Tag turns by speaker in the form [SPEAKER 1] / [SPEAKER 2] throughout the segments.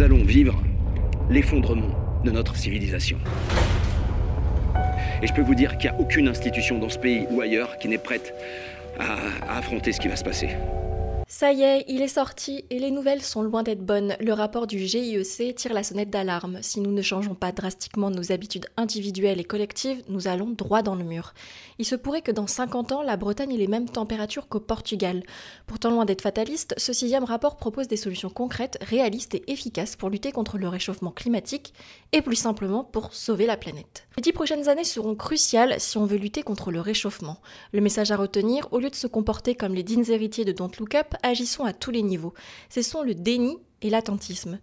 [SPEAKER 1] nous allons vivre l'effondrement de notre civilisation. Et je peux vous dire qu'il n'y a aucune institution dans ce pays ou ailleurs qui n'est prête à, affronter ce qui va se passer.
[SPEAKER 2] Ça y est, il est sorti et les nouvelles sont loin d'être bonnes. Le rapport du GIEC tire la sonnette d'alarme. Si nous ne changeons pas drastiquement nos habitudes individuelles et collectives, nous allons droit dans le mur. Il se pourrait que dans 50 ans, la Bretagne ait les mêmes températures qu'au Portugal. Pourtant, loin d'être fataliste, ce sixième rapport propose des solutions concrètes, réalistes et efficaces pour lutter contre le réchauffement climatique et plus simplement pour sauver la planète. Les dix prochaines années seront cruciales si on veut lutter contre le réchauffement. Le message à retenir, au lieu de se comporter comme les dignes héritiers de Don't Look Up, agissons à tous les niveaux. Ce sont le déni et l'attentisme.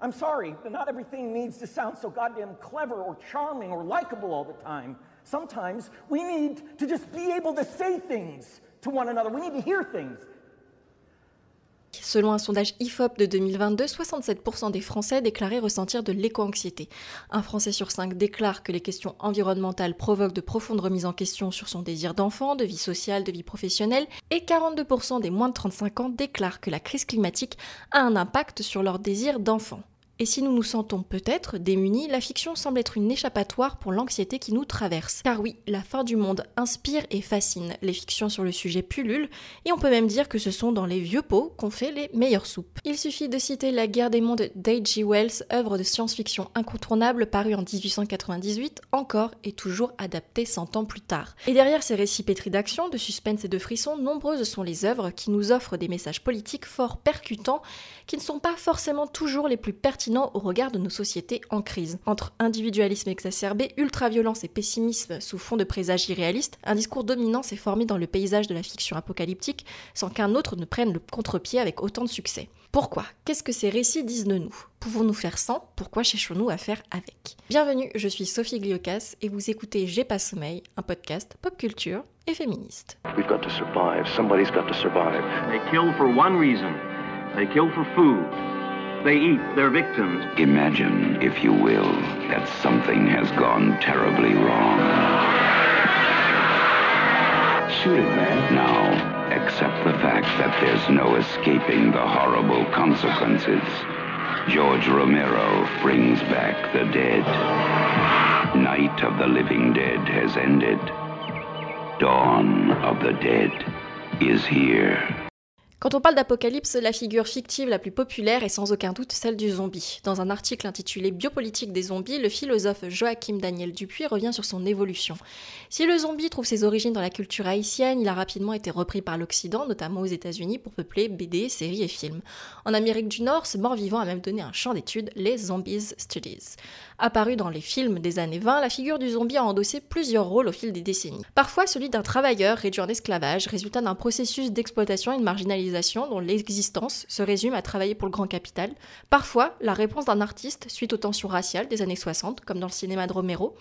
[SPEAKER 3] I'm sorry, but not everything needs to sound so goddamn clever or charming or likable all the time. Sometimes we need to just be able to say things to one another. We need to hear things.
[SPEAKER 2] Selon un sondage IFOP de 2022, 67% des Français déclaraient ressentir de l'éco-anxiété. Un Français sur cinq déclare que les questions environnementales provoquent de profondes remises en question sur son désir d'enfant, de vie sociale, de vie professionnelle, et 42% des moins de 35 ans déclarent que la crise climatique a un impact sur leur désir d'enfant. Et si nous nous sentons peut-être démunis, la fiction semble être une échappatoire pour l'anxiété qui nous traverse. Car oui, la fin du monde inspire et fascine. Les fictions sur le sujet pullulent, et on peut même dire que ce sont dans les vieux pots qu'on fait les meilleures soupes. Il suffit de citer La guerre des mondes d'H.G. Wells, œuvre de science-fiction incontournable parue en 1898, encore et toujours adaptée 100 ans plus tard. Et derrière ces récits pétris d'action, de suspense et de frissons, nombreuses sont les œuvres qui nous offrent des messages politiques fort percutants, qui ne sont pas forcément toujours les plus pertinents au regard de nos sociétés en crise. Entre individualisme exacerbé, ultraviolence et pessimisme sous fond de présages irréalistes, un discours dominant s'est formé dans le paysage de la fiction apocalyptique sans qu'un autre ne prenne le contre-pied avec autant de succès. Pourquoi? Qu'est-ce que ces récits disent de nous? Pouvons-nous faire sans? Pourquoi cherchons-nous à faire avec? Bienvenue, je suis Sophie Gliocas et vous écoutez J'ai pas sommeil, un podcast pop culture et féministe.
[SPEAKER 4] We've got to survive. Somebody's got to survive.
[SPEAKER 5] They kill for one reason. They kill for food. They eat their victims.
[SPEAKER 6] Imagine, if you will, that something has gone terribly wrong.
[SPEAKER 4] Shoot it, man.
[SPEAKER 6] Now, accept the fact that there's no escaping the horrible consequences. George Romero brings back the dead. Night of the living dead has ended. Dawn of the dead is here.
[SPEAKER 2] Quand on parle d'apocalypse, la figure fictive la plus populaire est sans aucun doute celle du zombie. Dans un article intitulé Biopolitique des zombies, le philosophe Joachim Daniel Dupuis revient sur son évolution. Si le zombie trouve ses origines dans la culture haïtienne, il a rapidement été repris par l'Occident, notamment aux États-Unis, pour peupler BD, séries et films. En Amérique du Nord, ce mort-vivant a même donné un champ d'études, les Zombies Studies. Apparu dans les films des années 20, la figure du zombie a endossé plusieurs rôles au fil des décennies. Parfois celui d'un travailleur réduit en esclavage, résultat d'un processus d'exploitation et de marginalisation dont l'existence se résume à travailler pour le grand capital. Parfois, la réponse d'un artiste suite aux tensions raciales des années 60, comme dans le cinéma de Romero.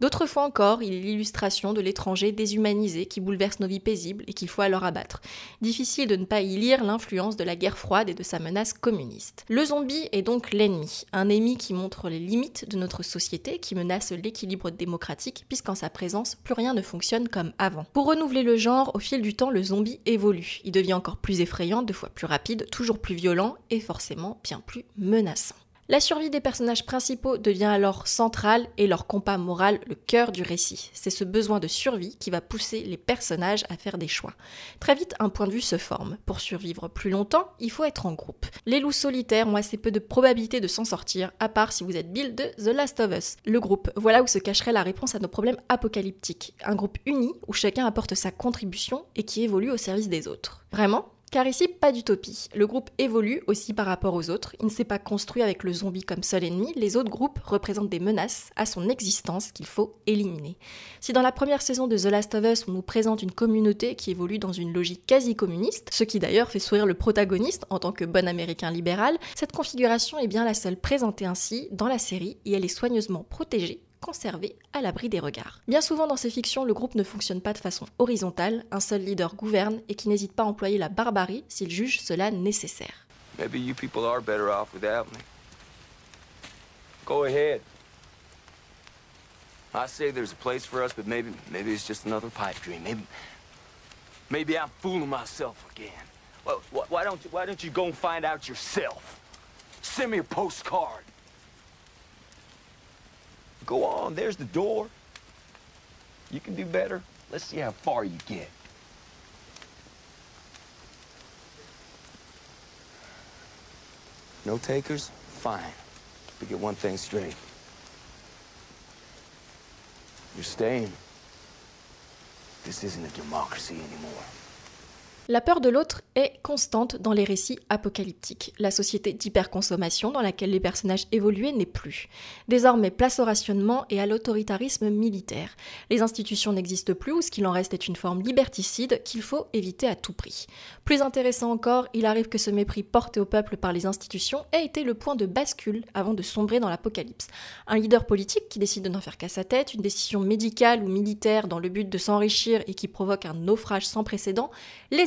[SPEAKER 2] D'autres fois encore, il est l'illustration de l'étranger déshumanisé qui bouleverse nos vies paisibles et qu'il faut alors abattre. Difficile de ne pas y lire l'influence de la guerre froide et de sa menace communiste. Le zombie est donc l'ennemi, un ennemi qui montre les limites de notre société, qui menace l'équilibre démocratique, puisqu'en sa présence, plus rien ne fonctionne comme avant. Pour renouveler le genre, au fil du temps, le zombie évolue. Il devient encore plus effrayant, deux fois plus rapide, toujours plus violent et forcément bien plus menaçant. La survie des personnages principaux devient alors centrale et leur compas moral le cœur du récit. C'est ce besoin de survie qui va pousser les personnages à faire des choix. Très vite, un point de vue se forme. Pour survivre plus longtemps, il faut être en groupe. Les loups solitaires ont assez peu de probabilité de s'en sortir, à part si vous êtes Bill de The Last of Us. Le groupe, voilà où se cacherait la réponse à nos problèmes apocalyptiques. Un groupe uni où chacun apporte sa contribution et qui évolue au service des autres. Vraiment? Car ici, pas d'utopie. Le groupe évolue aussi par rapport aux autres. Il ne s'est pas construit avec le zombie comme seul ennemi. Les autres groupes représentent des menaces à son existence qu'il faut éliminer. Si dans la première saison de The Last of Us, on nous présente une communauté qui évolue dans une logique quasi communiste, ce qui d'ailleurs fait sourire le protagoniste en tant que bon américain libéral, cette configuration est bien la seule présentée ainsi dans la série et elle est soigneusement protégée conservé à l'abri des regards. Bien souvent dans ces fictions, le groupe ne fonctionne pas de façon horizontale, un seul leader gouverne et qui n'hésite pas à employer la barbarie s'il juge cela nécessaire.
[SPEAKER 7] Maybe you people are better off without me. Go ahead. I say there's a place for us, but maybe maybe it's just another pipe dream. Maybe Maybe I'm fooling myself again. Well, wh- why don't you, why don't you go and find out yourself? Send me a postcard. Go on, there's the door. You can do better. Let's see how far you get. No takers? Fine. But get one thing straight. You're staying. This isn't a democracy anymore.
[SPEAKER 2] La peur de l'autre est constante dans les récits apocalyptiques. La société d'hyperconsommation dans laquelle les personnages évoluaient n'est plus. Désormais, place au rationnement et à l'autoritarisme militaire. Les institutions n'existent plus ou ce qu'il en reste est une forme liberticide qu'il faut éviter à tout prix. Plus intéressant encore, il arrive que ce mépris porté au peuple par les institutions ait été le point de bascule avant de sombrer dans l'apocalypse. Un leader politique qui décide de n'en faire qu'à sa tête, une décision médicale ou militaire dans le but de s'enrichir et qui provoque un naufrage sans précédent,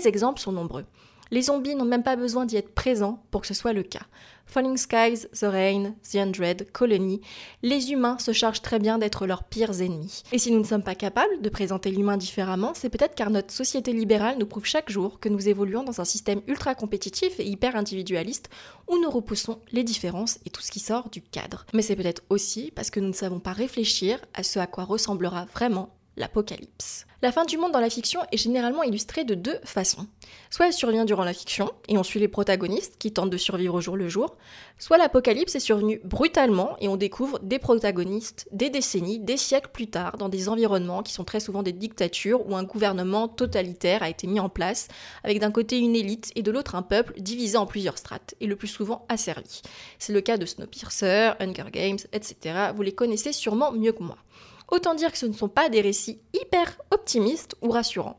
[SPEAKER 2] les exemples sont nombreux. Les zombies n'ont même pas besoin d'y être présents pour que ce soit le cas. Falling Skies, The Rain, The Undread, Colony, les humains se chargent très bien d'être leurs pires ennemis. Et si nous ne sommes pas capables de présenter l'humain différemment, c'est peut-être car notre société libérale nous prouve chaque jour que nous évoluons dans un système ultra compétitif et hyper individualiste où nous repoussons les différences et tout ce qui sort du cadre. Mais c'est peut-être aussi parce que nous ne savons pas réfléchir à ce à quoi ressemblera vraiment l'apocalypse. La fin du monde dans la fiction est généralement illustrée de deux façons. Soit elle survient durant la fiction, et on suit les protagonistes qui tentent de survivre au jour le jour, soit l'apocalypse est survenu brutalement et on découvre des protagonistes des décennies, des siècles plus tard, dans des environnements qui sont très souvent des dictatures où un gouvernement totalitaire a été mis en place, avec d'un côté une élite et de l'autre un peuple divisé en plusieurs strates, et le plus souvent asservi. C'est le cas de Snowpiercer, Hunger Games, etc. Vous les connaissez sûrement mieux que moi. Autant dire que ce ne sont pas des récits hyper optimistes ou rassurants.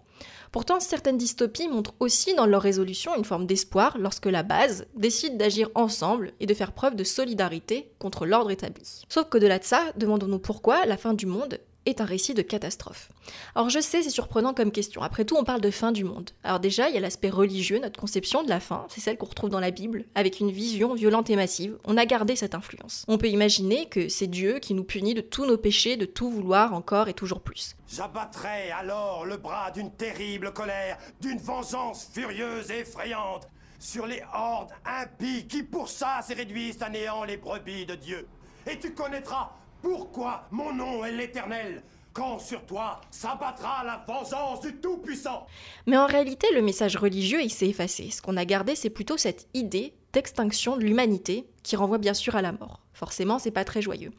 [SPEAKER 2] Pourtant, certaines dystopies montrent aussi dans leur résolution une forme d'espoir lorsque la base décide d'agir ensemble et de faire preuve de solidarité contre l'ordre établi. Sauf qu'au-delà de ça, demandons-nous pourquoi la fin du monde est un récit de catastrophe. Alors je sais, c'est surprenant comme question. Après tout, on parle de fin du monde. Alors déjà, il y a l'aspect religieux, notre conception de la fin, c'est celle qu'on retrouve dans la Bible, avec une vision violente et massive. On a gardé cette influence. On peut imaginer que c'est Dieu qui nous punit de tous nos péchés, de tout vouloir encore et toujours plus.
[SPEAKER 8] J'abattrai alors le bras d'une terrible colère, d'une vengeance furieuse et effrayante sur les hordes impies qui pour ça se réduisent à néant les brebis de Dieu. Et tu connaîtras pourquoi mon nom est l'Éternel quand sur toi s'abattra la vengeance du Tout-Puissant?
[SPEAKER 2] Mais en réalité, le message religieux, il s'est effacé. Ce qu'on a gardé, c'est plutôt cette idée d'extinction de l'humanité qui renvoie bien sûr à la mort. Forcément, c'est pas très joyeux.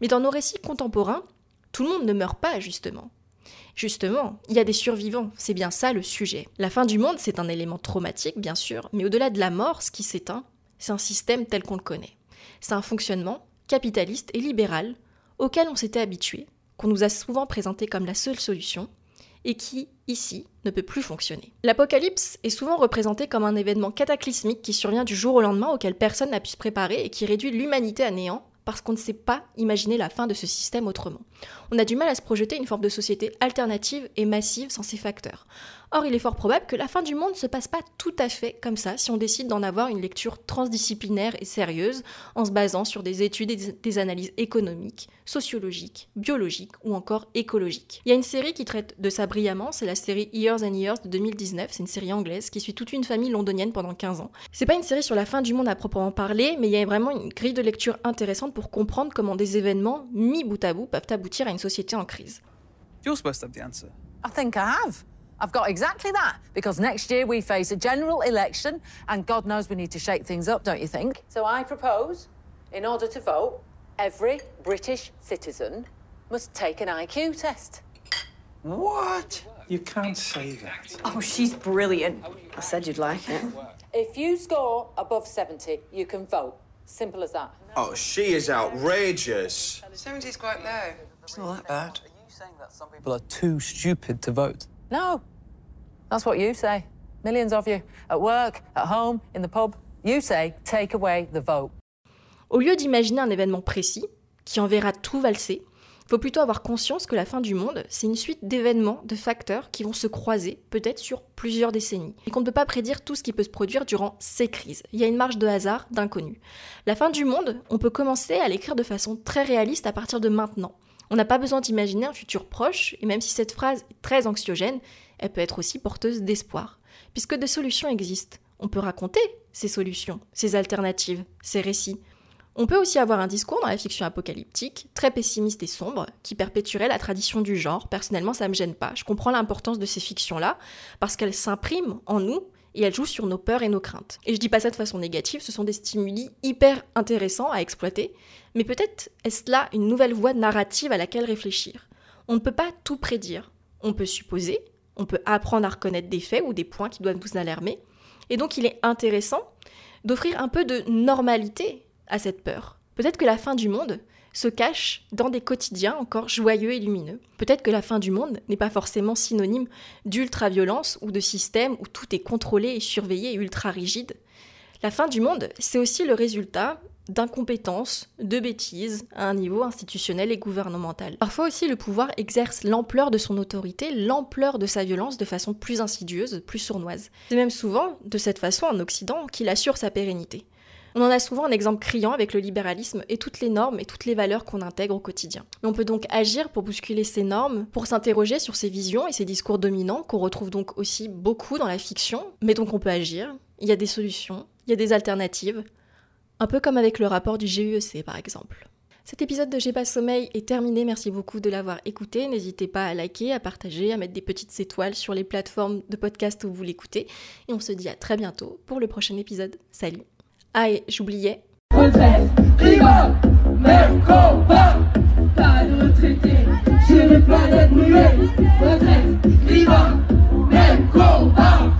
[SPEAKER 2] Mais dans nos récits contemporains, tout le monde ne meurt pas, justement. Justement, il y a des survivants, c'est bien ça le sujet. La fin du monde, c'est un élément traumatique, bien sûr, mais au-delà de la mort, ce qui s'éteint, c'est un système tel qu'on le connaît. C'est un fonctionnement capitaliste et libéral auquel on s'était habitué, qu'on nous a souvent présenté comme la seule solution, et qui, ici, ne peut plus fonctionner. L'apocalypse est souvent représenté comme un événement cataclysmique qui survient du jour au lendemain auquel personne n'a pu se préparer et qui réduit l'humanité à néant parce qu'on ne sait pas imaginer la fin de ce système autrement. On a du mal à se projeter une forme de société alternative et massive sans ces facteurs. Or, il est fort probable que la fin du monde ne se passe pas tout à fait comme ça si on décide d'en avoir une lecture transdisciplinaire et sérieuse en se basant sur des études et des analyses économiques, sociologiques, biologiques ou encore écologiques. Il y a une série qui traite de ça brillamment, c'est la série Years and Years de 2019, c'est une série anglaise qui suit toute une famille londonienne pendant 15 ans. C'est pas une série sur la fin du monde à proprement parler, mais il y a vraiment une grille de lecture intéressante pour comprendre comment des événements mis bout à bout peuvent aboutir à une société en crise.
[SPEAKER 9] You're supposed to have the answer.
[SPEAKER 10] I think I have. I've got exactly that because next year we face a general election and God knows we need to shake things up, don't you think? So I propose, in order to vote, every British citizen must take an IQ test.
[SPEAKER 9] What? You can't say that.
[SPEAKER 11] Oh, she's brilliant. I said you'd like it.
[SPEAKER 10] If you score above 70, you can vote. Simple as that.
[SPEAKER 12] Oh, she is outrageous.
[SPEAKER 11] 70's quite low. It's not that bad.
[SPEAKER 9] Are you saying that some people are too stupid to vote.
[SPEAKER 10] No. That's what you say. Millions of you. At work, at home, in the pub. You say, take away the vote.
[SPEAKER 2] Au lieu d'imaginer un événement précis, qui enverra tout valser, faut plutôt avoir conscience que la fin du monde, c'est une suite d'événements, de facteurs qui vont se croiser, peut-être sur plusieurs décennies, et qu'on ne peut pas prédire tout ce qui peut se produire durant ces crises. Il y a une marge de hasard, d'inconnu. La fin du monde, on peut commencer à l'écrire de façon très réaliste à partir de maintenant. On n'a pas besoin d'imaginer un futur proche, et même si cette phrase est très anxiogène, elle peut être aussi porteuse d'espoir, puisque des solutions existent. On peut raconter ces solutions, ces alternatives, ces récits. On peut aussi avoir un discours dans la fiction apocalyptique, très pessimiste et sombre, qui perpétuerait la tradition du genre. Personnellement, ça me gêne pas. Je comprends l'importance de ces fictions-là, parce qu'elles s'impriment en nous et elles jouent sur nos peurs et nos craintes. Et je dis pas ça de façon négative, ce sont des stimuli hyper intéressants à exploiter, mais peut-être est-ce là une nouvelle voie narrative à laquelle réfléchir. On ne peut pas tout prédire. On peut supposer, on peut apprendre à reconnaître des faits ou des points qui doivent nous alarmer, et donc il est intéressant d'offrir un peu de normalité à cette peur. Peut-être que la fin du monde se cache dans des quotidiens encore joyeux et lumineux. Peut-être que la fin du monde n'est pas forcément synonyme d'ultra-violence ou de système où tout est contrôlé et surveillé et ultra rigide. La fin du monde, c'est aussi le résultat d'incompétence, de bêtises à un niveau institutionnel et gouvernemental. Parfois aussi, le pouvoir exerce l'ampleur de son autorité, l'ampleur de sa violence de façon plus insidieuse, plus sournoise. C'est même souvent de cette façon en Occident qu'il assure sa pérennité. On en a souvent un exemple criant avec le libéralisme et toutes les normes et toutes les valeurs qu'on intègre au quotidien. on peut donc agir pour bousculer ces normes, pour s'interroger sur ces visions et ces discours dominants qu'on retrouve donc aussi beaucoup dans la fiction, mais donc on peut agir, il y a des solutions, il y a des alternatives, un peu comme avec le rapport du GUEC par exemple. Cet épisode de J'ai pas sommeil est terminé, merci beaucoup de l'avoir écouté. N'hésitez pas à liker, à partager, à mettre des petites étoiles sur les plateformes de podcast où vous l'écoutez. Et on se dit à très bientôt pour le prochain épisode. Salut ah, et j'oubliais. Retraite, climat, même combat. Pas de retraité sur une planète muette. Retraite, climat, même combat.